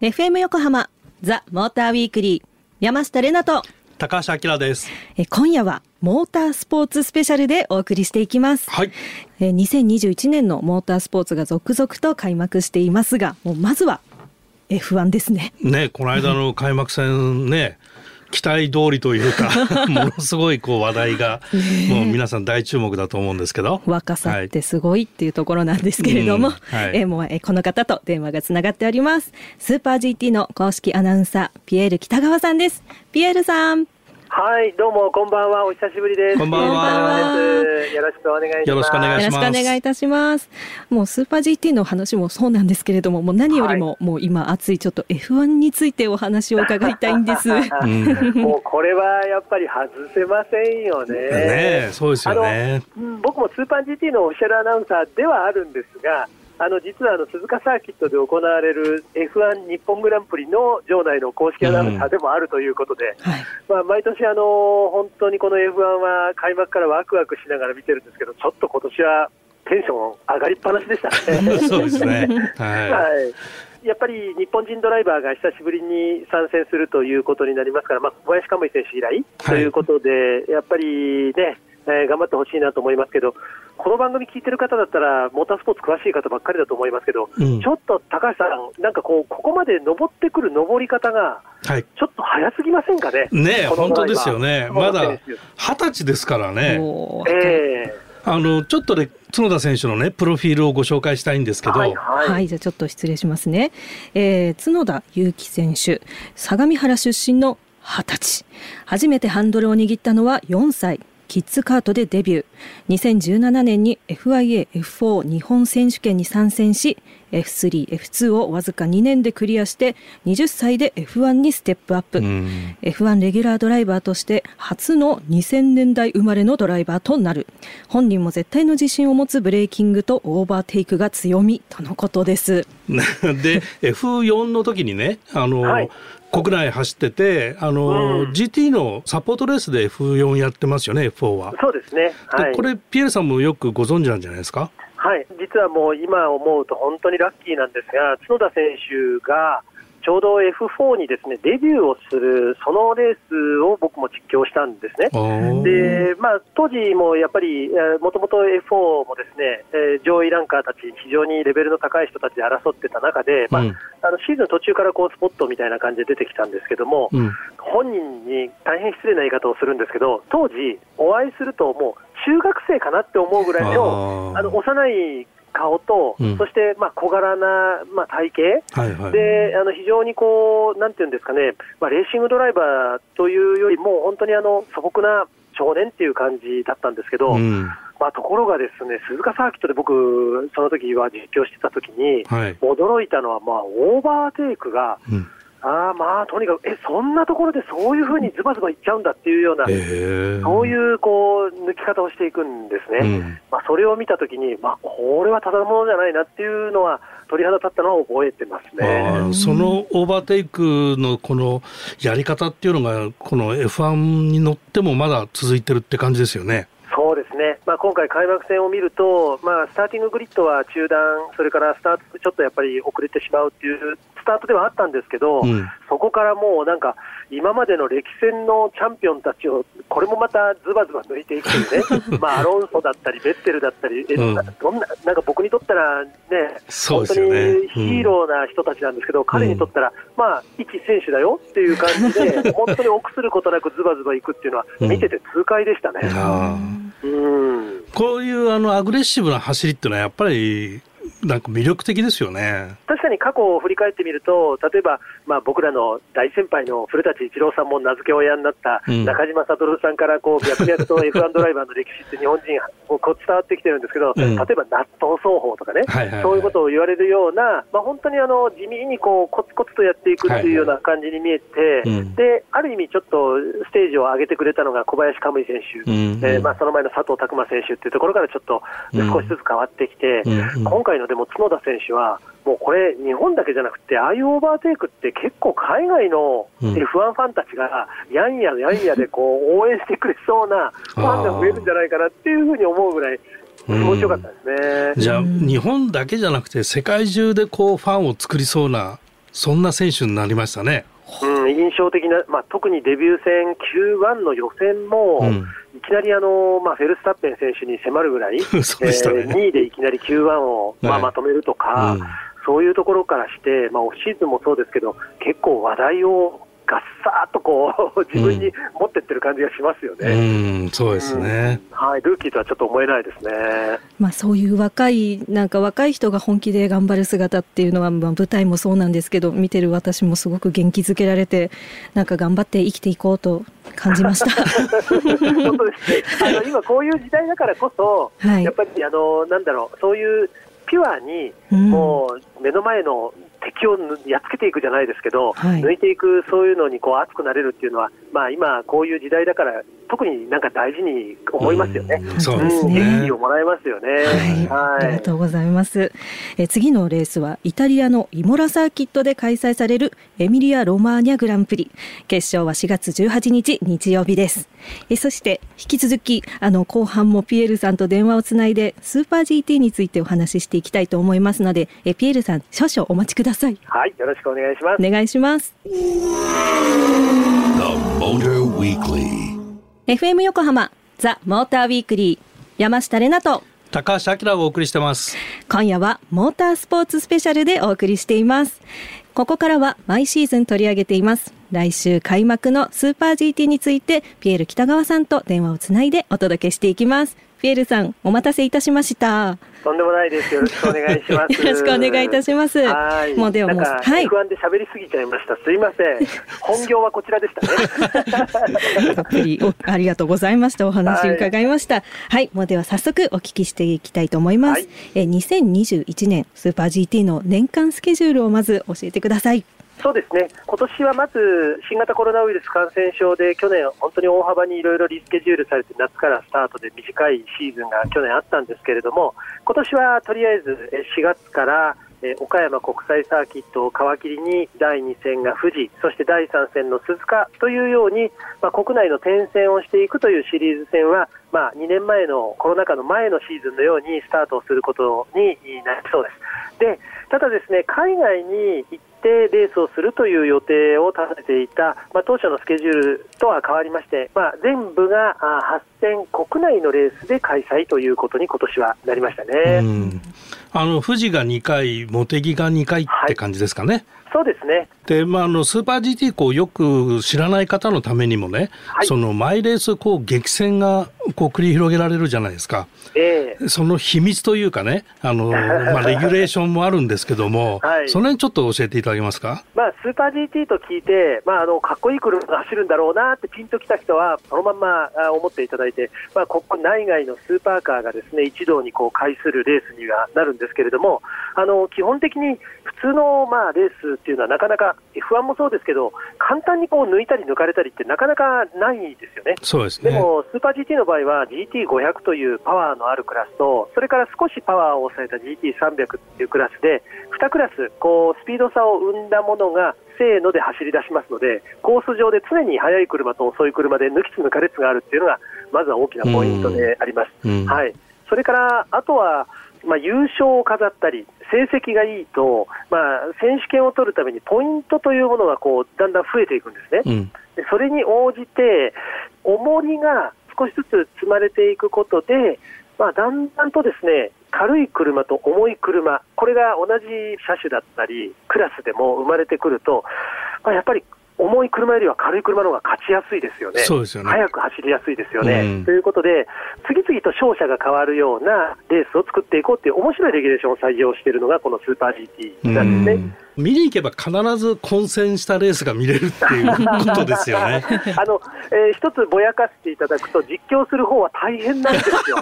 FM 横浜ザ・モーターウィークリー山下れなと高橋明です。え今夜はモータースポーツスペシャルでお送りしていきます、はい。え2021年のモータースポーツが続々と開幕していますがもうまずは F1 ですね。ねこの間の開幕戦ね期待通りというか ものすごいこう話題が、もう皆さん大注目だと思うんですけど。若さってすごいっていうところなんですけれども、はい。うん。はい。えもうえこの方と電話がつながっております。スーパー GT の公式アナウンサーピエール北川さんです。ピエールさんはい、どうもこんばんは、お久しぶりです。こんばんはよろしくお願いします。よろしくお願いしますよろしくお願いいたします。もうスーパー GT の話もそうなんですけれども、もう何よりも、もう今熱いちょっと F1 についてお話を伺いたいんです。もうこれはやっぱり外せませんよね。ねえそうですよねうん僕もスーパー GT のオフィシャルアナウンサーではあるんですが、あの実はあの鈴鹿サーキットで行われる F1 日本グランプリの場内の公式アナウンサーでもあるということで、はい。まあ、毎年あの、本当にこの F1 は開幕からワクワクしながら見てるんですけど、ちょっと今年はテンション上がりっぱなしでしたね。そうですね。ははい、やっぱり日本人ドライバーが久しぶりに参戦するということになりますから、まあ、小林カムイ選手以来ということで、やっぱりね、えー頑張ってほしいなと思いますけど、この番組聞いてる方だったら、モータースポーツ詳しい方ばっかりだと思いますけど、うんちょっと高橋さん、なんかこう、ここまで登ってくる登り方が、いはいちょっと早すぎませんかね？ね本当ですよねまだ二十歳ですからねおーえあのちょっとで角田選手のねプロフィールをご紹介したいんですけど、えはいはい。はい、じゃあちょっと失礼しますね。えー角田裕樹選手、相模原出身の20歳。初めてハンドルを握ったのは4歳。キッズカートでデビュー。2017年に FIA F4 日本選手権に参戦し、F3、F2 をわずか2年でクリアして、20歳で F1 にステップアップ。うん F1 レギュラードライバーとして初の2000年代生まれのドライバーとなる本人も絶対の自信を持つブレーキングとオーバーテイクが強みとのことです で F4 の時にねあの、はい国内走っててあの、うん GT のサポートレースで F4 やってますよね F4 は。そうですね。はい。でこれピエールさんもよくご存知なんじゃないですか？はい、実はもう今思うと本当にラッキーなんですが、角田選手がちょうど F4 にですねデビューをするそのレースを僕も実況したんですね。でまあ、当時もやっぱり、もともと F4 もですね、えー上位ランカーたち、非常にレベルの高い人たちで争ってた中で、まあうん。あのシーズン途中からこうスポットみたいな感じで出てきたんですけども、うん。本人に大変失礼な言い方をするんですけど、当時、お会いすると、もう中学生かなって思うぐらいのあの幼い顔と、うんそしてまあ小柄な、まあ、体型。はいはい。であの非常にこう、なんていうんですかね、まあ、レーシングドライバーというよりも、本当にあの素朴な少年っていう感じだったんですけど、うんまあ、ところがですね、鈴鹿サーキットで僕、その時は実況してた時に、はい。驚いたのは、まあ、オーバーテイクが、うんあーまあ、とにかく、え、そんなところでそういうふうにズバズバいっちゃうんだっていうような、えーそういうこう抜き方をしていくんですね。うんまあ、それを見たときに、まあ、これはただものじゃないなっていうのは、鳥肌立ったのは覚えてますあね。ーそのオーバーテイクのこのやり方っていうのがこの F1 に乗ってもまだ続いてるって感じですよね。そうですね、まあ、今回、開幕戦を見ると、まあ、スターティンググリッドは中断、それからスタート、ちょっとやっぱり遅れてしまうっていうスタートではあったんですけど、うん。そこからもうなんか、今までの歴戦のチャンピオンたちを、これもまたズバズバ抜いていくというね、まあ、アロンソだったり、ベッテルだったり、えうんなどんななんか僕にとったらね、そう本当にヒーローな人たちなんですけど、彼にとったら、まあ、一選手だよっていう感じで、本当に臆することなくズバズバいくっていうのは、うん。見てて痛快でしたね。うん。こういうあのアグレッシブな走りっていうのはやっぱりなんか魅力的ですよね。確かに過去を振り返ってみると、例えば、まあ、僕らの大先輩の古舘一郎さんも名付け親になったうん。中島悟さんからこう脈々と F1 ドライバーの歴史って日本人こう伝わってきてるんですけど、うん。例えば納豆奏法とかね、はいはいはい。そういうことを言われるような、まあ、本当にあの地味にこうコツコツとやっていくっていうような感じに見えて、うん。である意味、ちょっとステージを上げてくれたのが小林カムイ選手、うん。えーまあ、その前の佐藤拓磨選手っていうところからちょっと少しずつ変わってきて、うん。うん。今回のでも角田選手は、もうこれ、日本だけじゃなくて、ああいうオーバーテイクって結構海外のうん F1 ファンたちが、やんややんやでこう 応援してくれそうなファンが増えるんじゃないかなっていうふうに思うぐらい、気持ちよかったですね。じゃあ、日本だけじゃなくて世界中でこうファンを作りそうなそんな選手になりましたね。うん、印象的な、まあ、特にデビュー戦 Q1 の予選も、うん、いきなりあの、まあ、フェルスタッペン選手に迫るぐらい、ね、えー、2位でいきなり Q1 を、まあ、まとめるとか、はいうん、そういうところからして、まあ、オフシーズンもそうですけど、結構話題をがっさーっとこう自分に持ってってる感じがしますよね。うん、そうですね、うん、はい、ルーキーとはちょっと思えないですね。まあそういう若いなんか若い人が本気で頑張る姿っていうのはまあ舞台もそうなんですけど、見てる私もすごく元気づけられてなんか頑張って生きていこうと感じました。本当ですね。あの今こういう時代だからこそ、はい、やっぱりあのなんだろうそういうピュアにもう目の前の敵をやっつけていくじゃないですけど、はい、抜いていく、そういうのにこう熱くなれるっていうのは、まあ、今、こういう時代だから、特になんか大事に思いますよね。うそうですね。元気をもらえますよね、はい。はい。ありがとうございます。え次のレースはイタリアのイモラサーキットで開催されるエミリア・ロマーニャグランプリ。決勝は4月18日日曜日です。えそして引き続きあの後半もピエールさんと電話をつないでスーパー GT についてお話ししていきたいと思いますので、えピエールさん少々お待ちください。はい、よろしくお願いします。お願いします。FM 横浜ザ・モーターウィークリー山下れなと高橋明がお送りしてます。今夜はモータースポーツスペシャルでお送りしています。ここからは毎シーズン取り上げています。来週開幕のスーパー GT についてピエール北川さんと電話をつないでお届けしていきますピエールさんお待たせいたしましたとんでもないです。よろしくお願いします。よろしくお願いいたします。はい。もうではもう、はい。不安で喋りすぎちゃいました。すいません。本業はこちらでしたね。たっぷりありがとうございました。お話伺いました。はい、はい、もうでは早速お聞きしていきたいと思います。はい、え、2021年スーパー GT の年間スケジュールをまず教えてください。そうですね、今年はまず新型コロナウイルス感染症で去年、本当に大幅にいろいろリスケジュールされて夏からスタートで短いシーズンが去年あったんですけれども今年はとりあえず4月から岡山国際サーキットを皮切りに第2戦が富士そして第3戦の鈴鹿というように、まあ、国内の転戦をしていくというシリーズ戦は、まあ、2年前のコロナ禍の前のシーズンのようにスタートをすることになりそうです。でただですね海外に行ってレースをするという予定を立てていた、まあ、当初のスケジュールとは変わりまして、まあ、全部が8戦国内のレースで開催ということに今年はなりましたね。あの富士が2回、茂木が2回って感じですかね。はいそうですね。で、まあ、あの、スーパー GT こうよく知らない方のためにもね、はい、そのマイレースこう激戦がこう繰り広げられるじゃないですか。えー、その秘密というかね、あの、まあ、レギュレーションもあるんですけども、はい、その辺ちょっと教えていただけますか？まあ、スーパー GT と聞いて、まあ、あの、かっこいい車が走るんだろうなってピンときた人は、そのまんま思っていただいて、まあ、ここ内外のスーパーカーがですね、一堂にこう介するレースにはなるんですけれども、あの、基本的に普通のまあレースっていうのはなかなか F1 もそうですけど、簡単にこう抜いたり抜かれたりってなかなかないですよね。そうですね。でも、スーパー GT の場合は GT500 というパワーのあるクラスと、それから少しパワーを抑えた GT300 っていうクラスで、2クラス、こう、スピード差を生んだものが、せーので走り出しますので、コース上で常に速い車と遅い車で抜きつ抜かれつがあるっていうのが、まずは大きなポイントであります。はい。それから、あとは、まあ、優勝を飾ったり、成績がいいと、まあ、選手権を取るためにポイントというものがこうだんだん増えていくんですね、うん、でそれに応じて、重りが少しずつ積まれていくことで、まあ、だんだんとですね軽い車と重い車、これが同じ車種だったり、クラスでも生まれてくると、まあ、やっぱり重い車よりは軽い車の方が勝ちやすいですよね。そうですよね。早く走りやすいですよね。うん、ということで、次々と勝者が変わるようなレースを作っていこうっていう面白いレギュレーションを採用しているのがこのスーパー GT なんですね。見に行けば必ず混戦したレースが見れるっていうことですよね。あの、えー、一つぼやかしていただくと実況する方は大変なんですよ。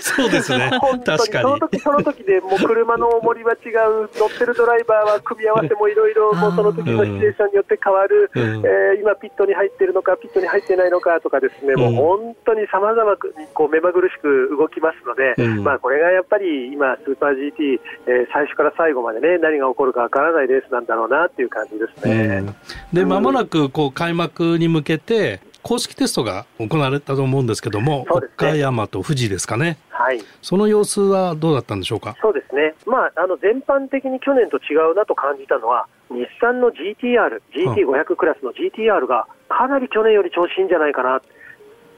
そうですね。確かに。その時その時でもう車の重りは違う、乗ってるドライバーは組み合わせもいろいろ、もうその時のシチュエーションによって変わる、うん、えー、今ピットに入ってるのか、ピットに入ってないのかとかですね、うん、もう本当にさまざまこう目まぐるしく動きますので、うん、まあこれがやっぱり今スーパー GT、えー、最初から最後までね何が起こるかわからないレースなんだろうなっていう感じですね。で、まもなくこう開幕に向けて、公式テストが行われたと思うんですけども、ね、岡山と富士ですかね。はい、その様子はどうだったんでしょうか？そうですね、まあ、あの全般的に去年と違うなと感じたのは、日産の GTR、GT500 クラスの GTR がかなり去年より調子いいんじゃないかな、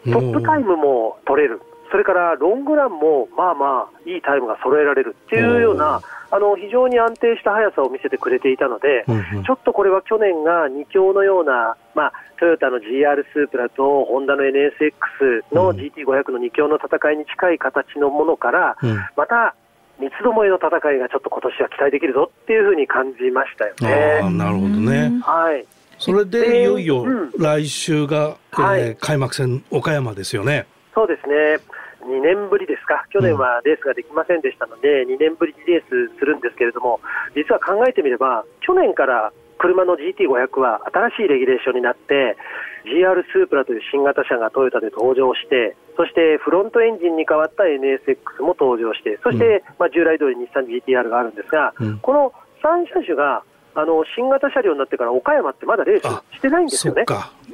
トップタイムも取れる、それからロングランもまあまあいいタイムが揃えられるっていうような、あの非常に安定した速さを見せてくれていたので、うんうん、ちょっとこれは去年が2強のような、まあ、トヨタの GR スープラとホンダの NSX の GT500 の2強の戦いに近い形のものから、うん、また三つどもえの戦いがちょっと今年は期待できるぞっていうふうに感じましたよね。なるほどね。はい。それでいよいよ来週が、えーはい、開幕戦岡山ですよね。そうですね。2年ぶりですか、去年はレースができませんでしたので、2年ぶりにレースするんですけれども、実は考えてみれば、去年から車の GT500 は新しいレギュレーションになって、GR スープラという新型車がトヨタで登場して、そしてフロントエンジンに変わった NSX も登場して、そして、まあ、従来通り日産 GTR があるんですが、うん、この3車種があの新型車両になってから岡山ってまだレースしてないんですよね。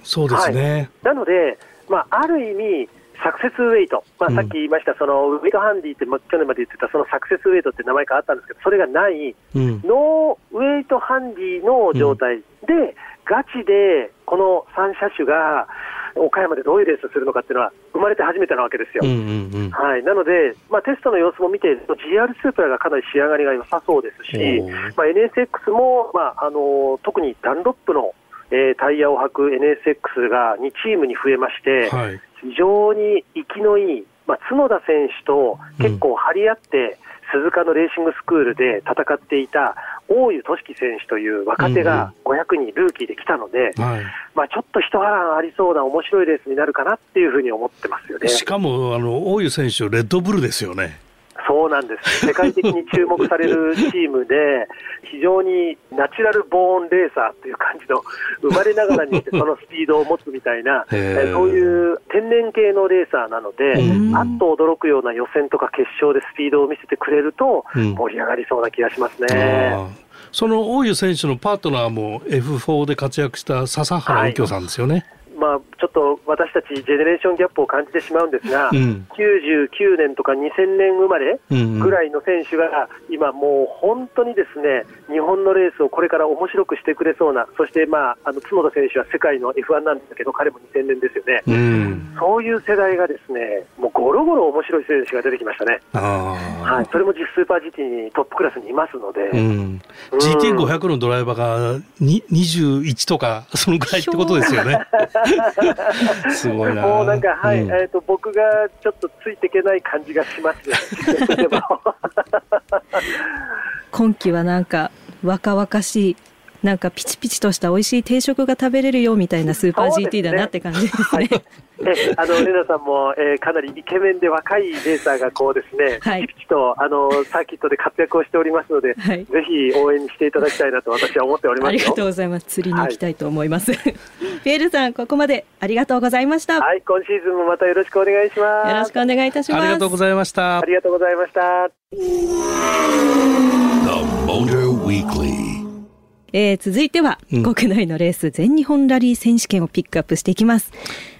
そうですね、はい、なので、まあ、ある意味、サクセスウェイト、まあ、さっき言いました、そのウェイトハンディって、ま、去年まで言ってたそのサクセスウェイトって名前があったんですけど、それがない、うん、ノーウェイトハンディの状態で、うん、ガチでこの3車種が岡山でどういうレースをするのかっていうのは、生まれて初めてなわけですよ。うんうんうん、はい、なので、まあ、テストの様子も見て、GR スープラがかなり仕上がりが良さそうですし、まあ、NSX も、まああの特にダンロップのえー、タイヤを履く NSX が2チームに増えまして、はい、非常に生きのいい、まあ、角田選手と結構張り合って、うん、鈴鹿のレーシングスクールで戦っていた大湯俊樹選手という若手が500人ルーキーで来たので、うんはい、まあ、ちょっと一波乱ありそうな面白いレースになるかなっていうふうに思ってますよね。しかもあの大湯選手、レッドブルですよね。そうなんです、世界的に注目されるチームで、非常にナチュラルボーンレーサーという感じの、生まれながらにしてそのスピードを持つみたいな、えそういう天然系のレーサーなので、あっと驚くような予選とか決勝でスピードを見せてくれると、盛り上がりそうな気がしますね。うん、その大湯選手のパートナーも F4 で活躍した笹原右京さんですよね。はいまあ、ちょっと私たちジェネレーションギャップを感じてしまうんですが、うん、99年とか2000年生まれぐらいの選手が、今、もう本当にですね日本のレースをこれから面白くしてくれそうな、そして、まあ、あの角田選手は世界の F1 なんですけど、彼も2000年ですよね、うん、そういう世代がですねもうゴロゴロ面白い選手が出てきましたね、はい、それも実スーパー GT にトップクラスにいますので、うん、GT500 のドライバーが21とか、そのぐらいってことですよね。すごいな。もうなんか、はい、うん、えっ、ー、と、僕がちょっとついていけない感じがします ね。今季はなんか、若々しいなんかピチピチとした美味しい定食が食べれるよみたいなスーパー GT だなって感じですね。えあのレナさんも、えー、かなりイケメンで若いレーサーがこうですね、はい、ピチピチとあのサーキットで活躍をしておりますので、はい、ぜひ応援していただきたいなと私は思っておりますありがとうございます。釣りに行きたいと思います。はい、ピエールさんここまでありがとうございました。はい、今シーズンもまたよろしくお願いします。よろしくお願いいたします。ありがとうございました。ありがとうございました。えー、続いては、うん、国内のレース全日本ラリー選手権をピックアップしていきます。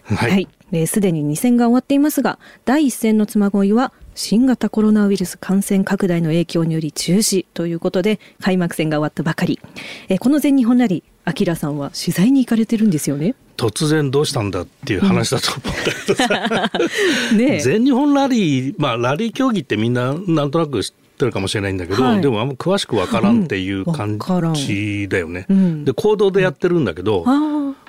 はい、はいすで、に2戦が終わっていますが、第1戦の妻恋は新型コロナウイルス感染拡大の影響により中止ということで、開幕戦が終わったばかり。えこの全日本ラリー、アキラさんは取材に行かれてるんですよね？突然どうしたんだっていう話だと思ったけどさ、ね、全日本ラリー、まあラリー競技ってみんななんとなく知ってるかもしれないんだけど、はい、でもあんま詳しくわからんっていう感じだよね。うん、で公道でやってるんだけど、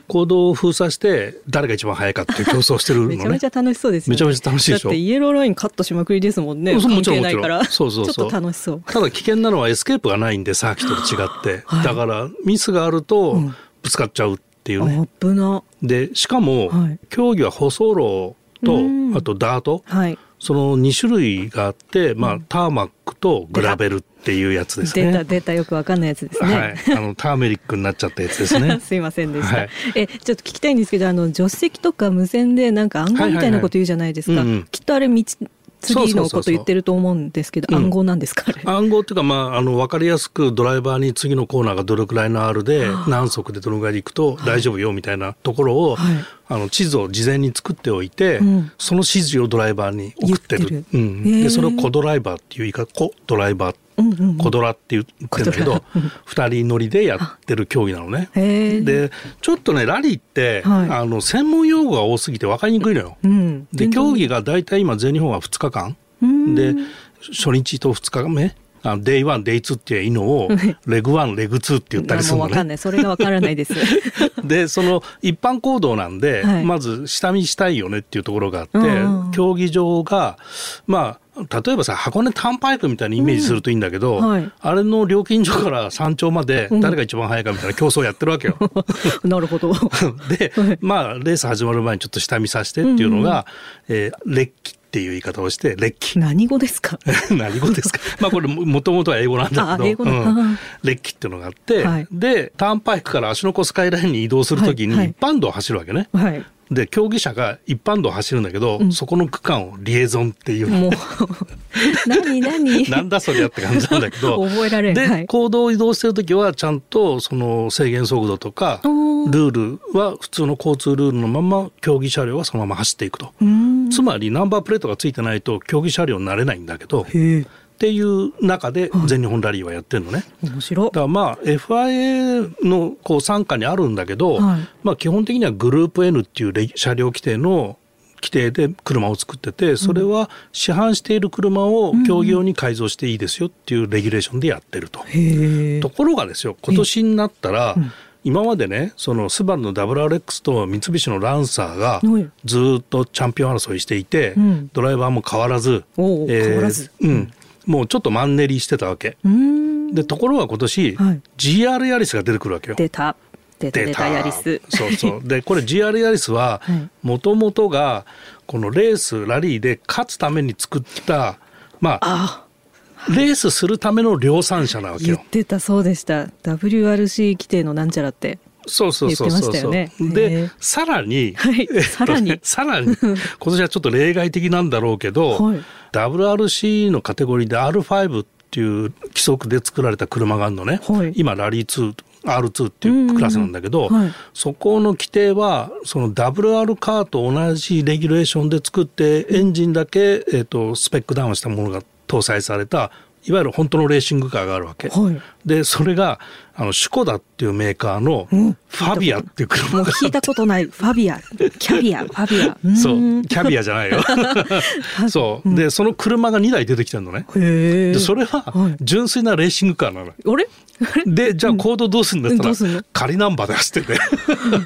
公道を封鎖して誰が一番早いかっていう競争してるのね。めちゃめちゃ楽しそうですよね。めちゃめちゃ楽しいでしょ。だってイエローラインカットしまくりですもんね。もちろんもちろん。そうそうそう。楽しそう。ただ危険なのはエスケープがないんでサーキットと違って、はい、だからミスがあるとぶつかっちゃうっていうね。危な。でしかも、はい、競技は舗装路とあとダート。はい。その2種類があって、まあ、ターマックとグラベルっていうやつですね。出た出たよくわかんないやつですね。はい、あのターメリックになっちゃったやつですね。すいませんでした。はい、えちょっと聞きたいんですけど、あの助手席とか無線でなんか暗号みたいなこと言うじゃないですか。きっとあれ道次のこと言ってると思うんですけど、暗号なんですか、うん、暗号っていうか、まあ、あの、わかりやすくドライバーに次のコーナーがどれくらいの R で、何速でどのぐらいで行くと大丈夫よみたいなところを、はい、あの地図を事前に作っておいて、うん、その指示をドライバーに送ってる。うん、でそれをコドライバーっていう言い方、コドライバーうんうん、コドラって言ってるんだけど、二人乗りでやってる競技なのね。で、ちょっとね、ラリーって、はい、あの、専門用語が多すぎて分かりにくいのよ。うん、で、競技が大体今全日本は2日間。で、初日と2日目。あの Day One、Day Two っていうのを、 Leg One、Leg Two って言ったりするのね。かんない。それがわからないです。で、その一般行動なんで、はい、まず下見したいよねっていうところがあって、競技場が、まあ、例えばさ箱根タンパイクみたいにイメージするといいんだけど、うん。はい、あれの料金所から山頂まで誰が一番早いかみたいな競争をやってるわけよ。なるほど。で、まあレース始まる前にちょっと下見させてっていうのが、うん。うん、えー、列機っていう言い方をして列機何語ですか？何語ですか？まあこれもともとは英語なんだけど、うん、列機っていうのがあって、はい、でターンパイクから芦ノ湖スカイラインに移動するときに一般道を走るわけね、はい、で競技者が一般道を走るんだけど、うん、そこの区間をリエゾンっていう。もう。何何？なんだそりゃって感じなんだけど。覚えられで、はい、行動を移動してる時はちゃんとその制限速度とかルールは普通の交通ルールのまま競技車両はそのまま走っていくと。つまりナンバープレートがついてないと競技車両になれないんだけどっていう中で全日本ラリーはやってるのね。面白だからまあ FIA のこう傘下にあるんだけど、はい、まあ基本的にはグループ N っていう車両規定の規定で車を作っててそれは市販している車を競技用に改造していいですよっていうレギュレーションでやってると。ところがですよ今年になったら、今までねそのスバルの WRX と三菱のランサーがずっとチャンピオン争いしていて、ドライバーも変わらず、えー、変わらず、うん、もうちょっとマンネリしてたわけ。でところが今年、はい、GR ヤリスが出てくるわけよ。出た出た出たヤリス。そうそう。でこれ GR ヤリスはもともとがこのレースラリーで勝つために作ったまあレースするための量産車なわけよ。言ってたそうでした。WRC 規定のなんちゃらって。そうそうそうそう。そう。ね、で、さらに、はい、さらに、さらに、今年はちょっと例外的なんだろうけど、はい、WRC のカテゴリーで R5 っていう規則で作られた車があるのね、はい、今ラリー2 R2 っていうクラスなんだけど、はい、そこの規定はその WR カーと同じレギュレーションで作ってエンジンだけ、えーとスペックダウンしたものが搭載されたいわゆる本当のレーシングカーがあるわけ。はい、でそれがあのシュコダっていうメーカーのファビアっていう車が、うん、もう聞いたことない。ファビアキャビアファビアそう。キャビアじゃないよ。そう。でその車が2台出てきてるのね。でそれは純粋なレーシングカーなのあれ？でじゃあコードどうするんだったら、仮ナンバーで走って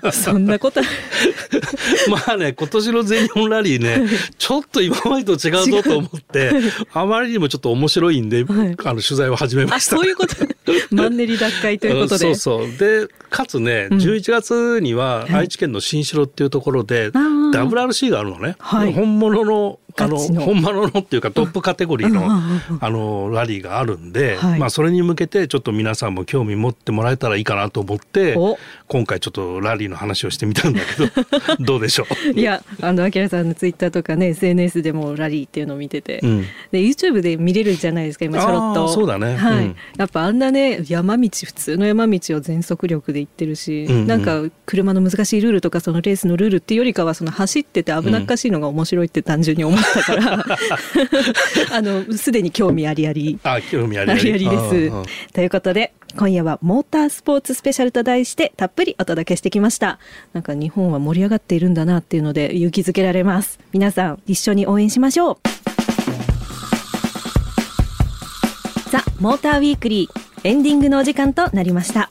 て。そんなこと まあね今年の全日本ラリーねちょっと今までと違うぞと思ってあまりにもちょっと面白いんで、はい、あの取材を始めました。そういうこと マンネリ脱会ということで。そうそう。でかつね11月には愛知県の新城っていうところで、うん、WRC があるのね、はい、本物のあの本物のっていうかトップカテゴリーのあのラリーがあるんで、はい、まあそれに向けてちょっと皆さんも興味持ってもらえたらいいかなと思って今回ちょっとラリーの話をしてみたんだけど どうでしょう？いやあの明さんのツイッターとかね SNS でもラリーっていうのを見てて、うん、で YouTube で見れるじゃないですか今ちょろっと。そうだね、はい、うん、やっぱあんなね山道普通の山道を全速力で行ってるし、うんうん、なんか車の難しいルールとかそのレースのルールっていうよりかはその走ってて危なっかしいのが面白いって単純に思ったから、あのすでに興味ありあり。あ興味ありあり。ありです。ということで今夜はモータースポーツスペシャルと題してたっぷりお届けしてきました。なんか日本は盛り上がっているんだなっていうので勇気づけられます。皆さん一緒に応援しましょう。ザ・モーターウィークリーエンディングのお時間となりました。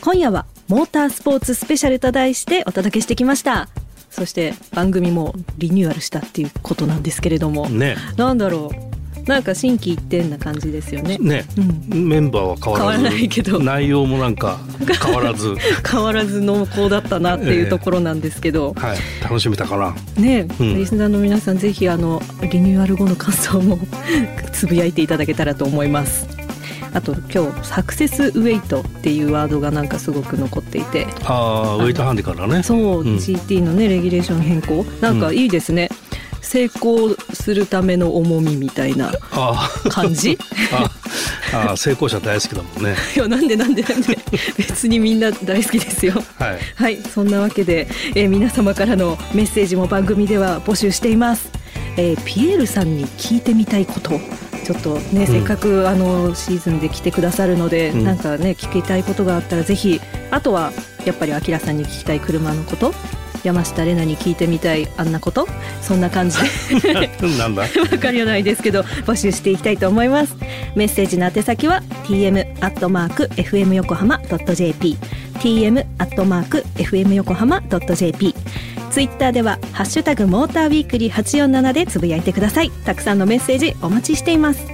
今夜はモータースポーツスペシャルと題してお届けしてきましたそして番組もリニューアルしたっていうことなんですけれども、ね、なんだろう。なんか心機一転な感じですよね。ね、うん、メンバーは変わらず。ないけど。内容もなんか変わらず。変わらず濃厚だったなっていうところなんですけど、えー、はい、楽しめたかな。ね、うん、リスナーの皆さんぜひあのリニューアル後の感想も つぶやいていただけたらと思います。あと今日サクセスウェイトっていうワードがなんかすごく残っていて。ああウェイトハンデからね。そう、うん、GT のねレギュレーション変更。なんかいいですね、成功するための重みみたいな感じ？ああ成功者大好きだもんね。いやなんでなんでなんで？別にみんな大好きですよ。はい、はい、そんなわけで、えー、皆様からのメッセージも番組では募集しています、えー、ピエールさんに聞いてみたいことちょっとね、うん、せっかくあのシーズンで来てくださるので、うん、なんかね聞きたいことがあったらぜひあとはやっぱりあきらさんに聞きたい車のこと山下玲奈に聞いてみたいあんなことそんな感じで。なんだ？わかりはないですけど募集していきたいと思います。メッセージの宛先は tm アットマーク fm 横浜 .jp tm アットマーク fm 横浜 .jp ツイッターではハッシュタグモーターウィークリー847でつぶやいてください。たくさんのメッセージお待ちしています。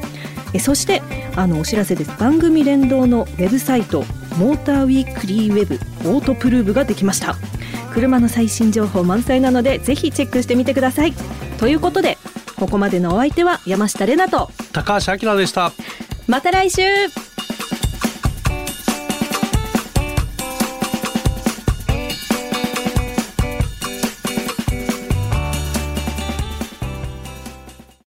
えそしてあのお知らせです。番組連動のウェブサイトモーターウィークリーウェブオートプルーブができました。車の最新情報満載なのでぜひチェックしてみてください。ということでここまでのお相手は山下れなと高橋明でした。また来週